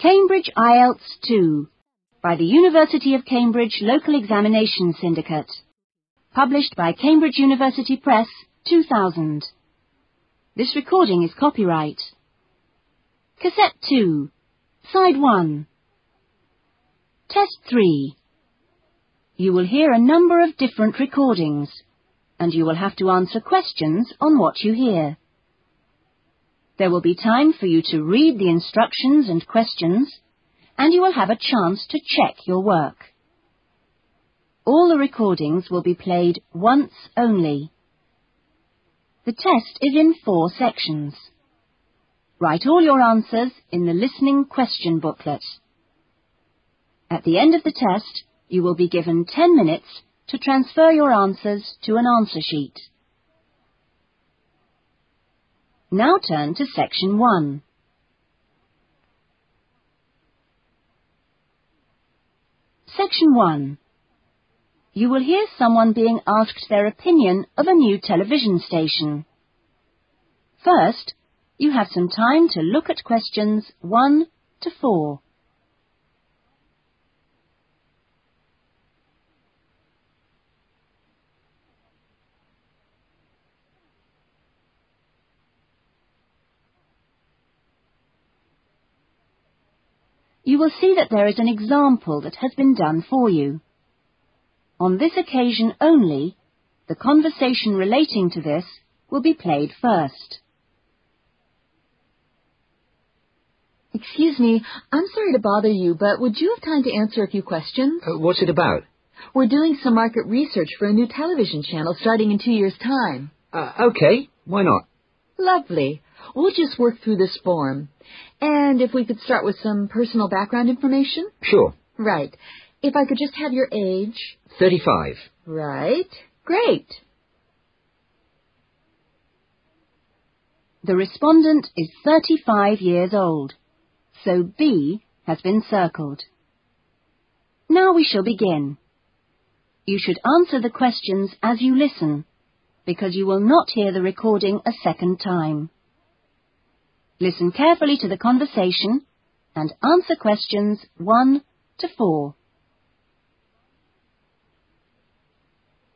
Cambridge IELTS 2 by the University of Cambridge Local Examination Syndicate. Published by Cambridge University Press, 2000. This recording is copyright. Cassette 2. Side 1. Test 3. You will hear a number of different recordings, and you will have to answer questions on what you hear. There will be time for you to read the instructions and questions, and you will have a chance to check your work. All the recordings will be played once only. The test is in four sections. Write all your answers in the listening question booklet. At the end of the test, you will be given 10 minutes to transfer your answers to an answer sheet. Now turn to section 1. Section 1. You will hear someone being asked their opinion of a new television station. First, you have some time to look at questions 1 to 4. Will see that there is an example that has been done for you. On this occasion only, the conversation relating to this will be played first. Excuse me, I'm sorry to bother you, but would you have time to answer a few questions? Uh, what's it about? We're doing some market research for a new television channel starting in two years' time. Uh, okay, why not? Lovely. We'll just work through this form. And if we could start with some personal background information? Sure. Right. If I could just have your age? 35. Right. Great. The respondent is 35 years old, so B has been circled. Now we shall begin. You should answer the questions as you listen, because you will not hear the recording a second time. Listen carefully to the conversation and answer questions 1 to 4.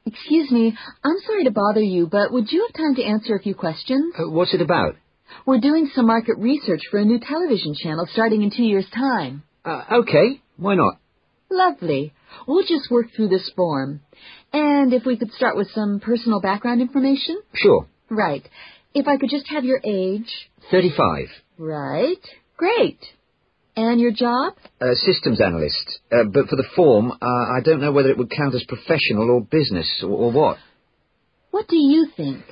Excuse me, I'm sorry to bother you, but would you have time to answer a few questions? Uh, what's it about? We're doing some market research for a new television channel starting in two years' time. Uh, okay, why not? Lovely. We'll just work through this form. And if we could start with some personal background information? Sure. Right. If I could just have your age? 35. Right. Great. And your job? Uh, systems analyst. Uh, but for the form, uh, I don't know whether it would count as professional or business or, or what. What do you think?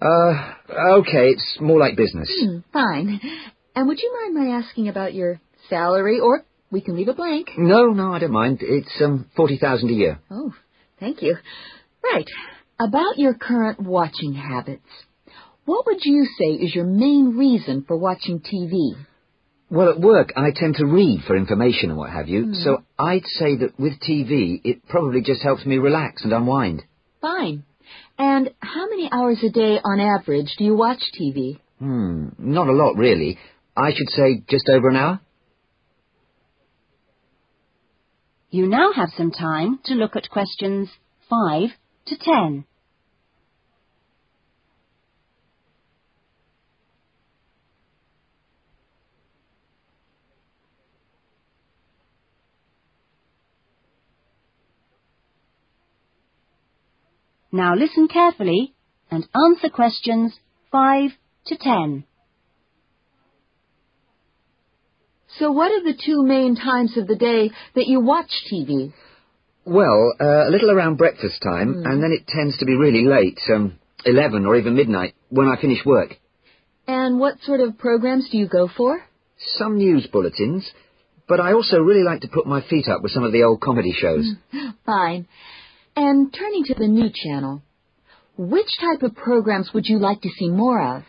Uh, okay, it's more like business. Hmm, fine. And would you mind my asking about your salary, or we can leave it blank? No, no, I don't mind. It's um forty thousand a year. Oh, thank you. Right. About your current watching habits. What would you say is your main reason for watching TV? Well, at work, I tend to read for information and what have you, Mm. so I'd say that with TV, it probably just helps me relax and unwind. Fine. And how many hours a day on average do you watch TV? Hmm, not a lot, really. I should say just over an hour. You now have some time to look at questions 5 to 10. Now listen carefully and answer questions 5 to 10. So what are the two main times of the day that you watch TV? Well, uh, a little around breakfast time, Hmm. and then it tends to be really late, um, 11 or even midnight, when I finish work. And what sort of programs do you go for? Some news bulletins, but I also really like to put my feet up with some of the old comedy shows. Fine. And turning to the new channel, which type of programs would you like to see more of?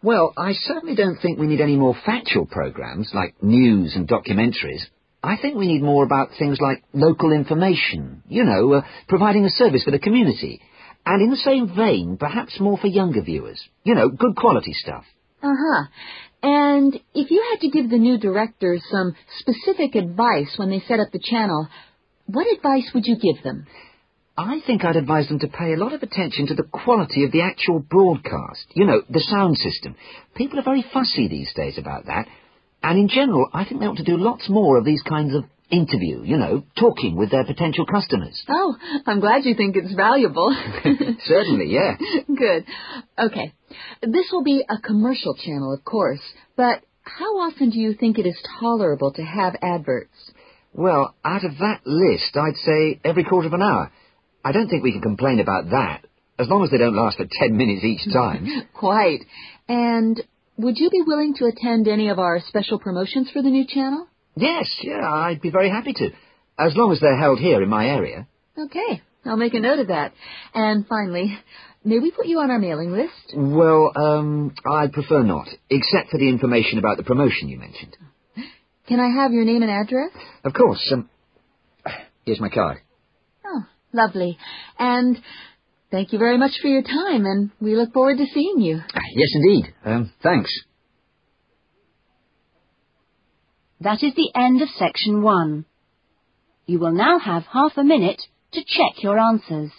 Well, I certainly don't think we need any more factual programs like news and documentaries. I think we need more about things like local information, you know, uh, providing a service for the community. And in the same vein, perhaps more for younger viewers. You know, good quality stuff. Uh-huh. And if you had to give the new directors some specific advice when they set up the channel, what advice would you give them? I think I'd advise them to pay a lot of attention to the quality of the actual broadcast. You know, the sound system. People are very fussy these days about that. And in general, I think they ought to do lots more of these kinds of interview, you know, talking with their potential customers. Oh, I'm glad you think it's valuable. Certainly, yeah. Good. Okay. This will be a commercial channel, of course, but how often do you think it is tolerable to have adverts? Well, out of that list, I'd say every quarter of an hour. I don't think we can complain about that, as long as they don't last for ten minutes each time. Quite. And would you be willing to attend any of our special promotions for the new channel? Yes, yeah, I'd be very happy to, as long as they're held here in my area. Okay, I'll make a note of that. And finally, may we put you on our mailing list? Well, um, I'd prefer not, except for the information about the promotion you mentioned. Can I have your name and address? Of course. Um, here's my card. Lovely. And thank you very much for your time, and we look forward to seeing you. Yes, indeed. Um, thanks. That is the end of section one. You will now have half a minute to check your answers.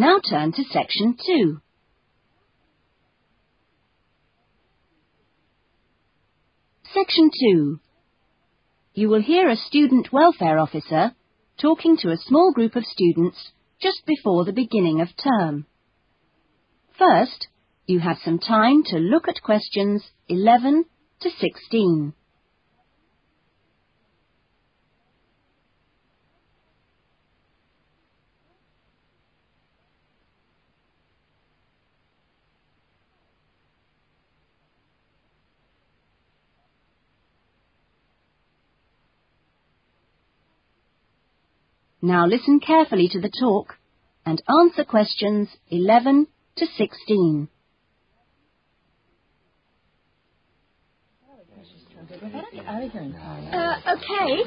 Now turn to section 2. Section 2. You will hear a student welfare officer talking to a small group of students just before the beginning of term. First, you have some time to look at questions 11 to 16. Now listen carefully to the talk and answer questions 11 to 16. Uh, okay.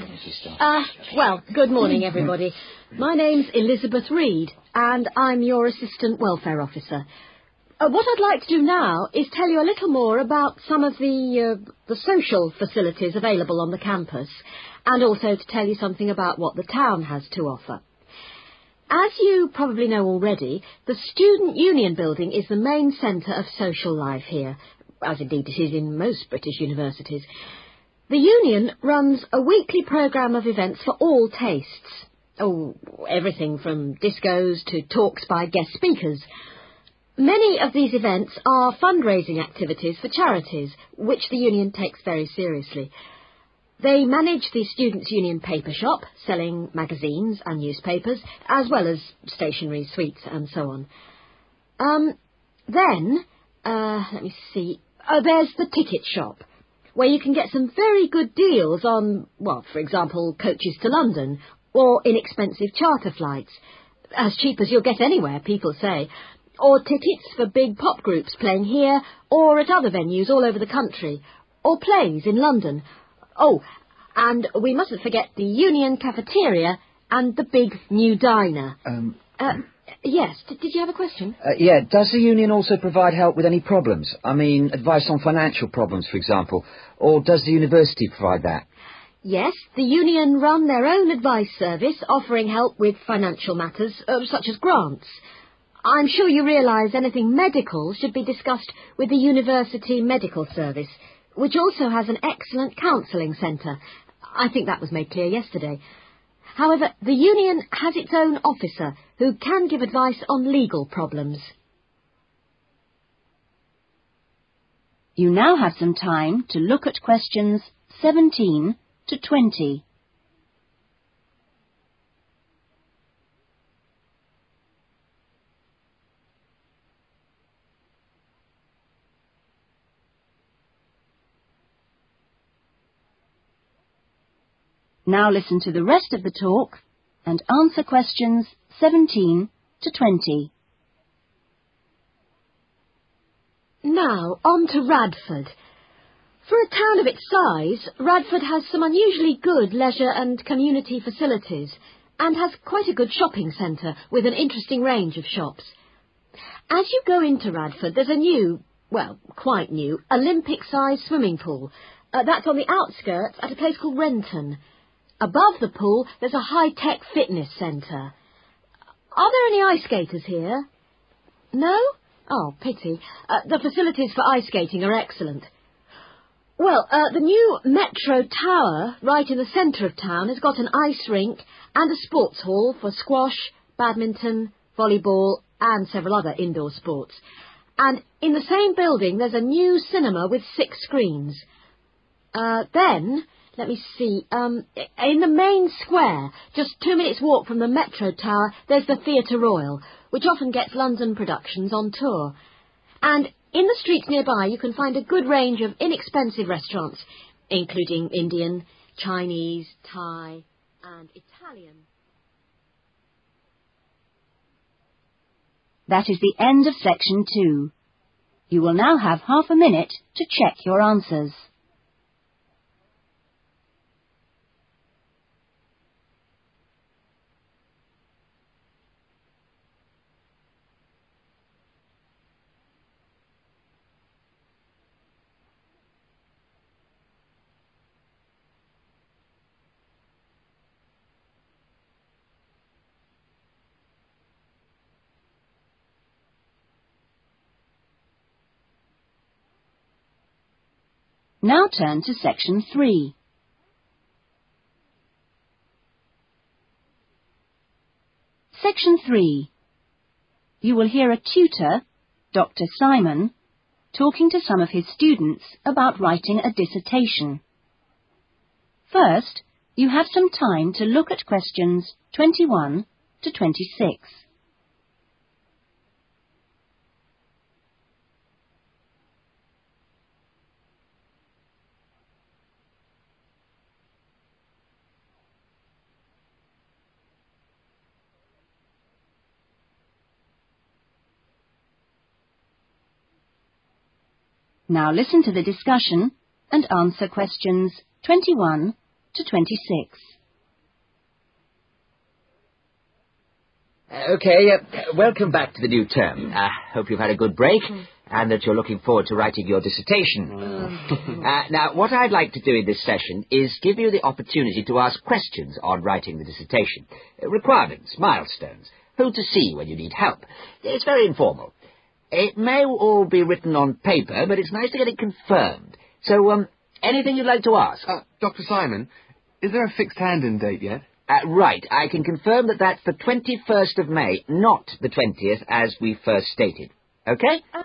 Uh, well, good morning, everybody. My name's Elizabeth Reed, and I'm your Assistant Welfare Officer. Uh, what I'd like to do now is tell you a little more about some of the, uh, the social facilities available on the campus, and also to tell you something about what the town has to offer. As you probably know already, the Student Union Building is the main centre of social life here, as indeed it is in most British universities. The Union runs a weekly programme of events for all tastes. Oh, everything from discos to talks by guest speakers. Many of these events are fundraising activities for charities, which the Union takes very seriously. They manage the Students' Union paper shop, selling magazines and newspapers, as well as stationery, sweets, and so on. Um, then, uh, let me see, uh, there's the ticket shop, where you can get some very good deals on, well, for example, coaches to London, or inexpensive charter flights. As cheap as you'll get anywhere, people say. Or tickets for big pop groups playing here or at other venues all over the country. Or plays in London. Oh, and we mustn't forget the Union Cafeteria and the big new diner. Um, Uh, yes, D- did you have a question? uh, yeah, does the union also provide help with any problems? I mean, advice on financial problems, for example. Or does the university provide that? Yes, the Union run their own advice service offering help with financial matters, uh, such as grants. I'm sure you realise anything medical should be discussed with the University Medical Service, which also has an excellent counselling centre. I think that was made clear yesterday. However, the Union has its own officer who can give advice on legal problems. You now have some time to look at questions 17 to 20. Now listen to the rest of the talk and answer questions 17 to 20. Now, on to Radford. For a town of its size, Radford has some unusually good leisure and community facilities and has quite a good shopping centre with an interesting range of shops. As you go into Radford, there's a new, well, quite new, Olympic-sized swimming pool. Uh, that's on the outskirts at a place called Renton. Above the pool, there's a high-tech fitness centre. Are there any ice skaters here? No? Oh, pity. Uh, the facilities for ice skating are excellent. Well, uh, the new Metro Tower, right in the centre of town, has got an ice rink and a sports hall for squash, badminton, volleyball, and several other indoor sports. And in the same building, there's a new cinema with six screens. Uh, then, let me see, um, in the main square, just two minutes walk from the Metro Tower, there's the Theatre Royal, which often gets London productions on tour. And in the streets nearby, you can find a good range of inexpensive restaurants, including Indian, Chinese, Thai, and Italian. That is the end of section two. You will now have half a minute to check your answers. Now turn to section 3. Section 3. You will hear a tutor, Dr. Simon, talking to some of his students about writing a dissertation. First, you have some time to look at questions 21 to 26. Now listen to the discussion and answer questions 21 to 26. Okay, uh, welcome back to the new term. I uh, hope you've had a good break and that you're looking forward to writing your dissertation. uh, now, what I'd like to do in this session is give you the opportunity to ask questions on writing the dissertation. Uh, requirements, milestones, who to see when you need help. It's very informal. It may all be written on paper, but it's nice to get it confirmed. So, um, anything you'd like to ask? Uh, Dr. Simon, is there a fixed hand-in date yet? Uh, right. I can confirm that that's the 21st of May, not the 20th, as we first stated. Okay? Uh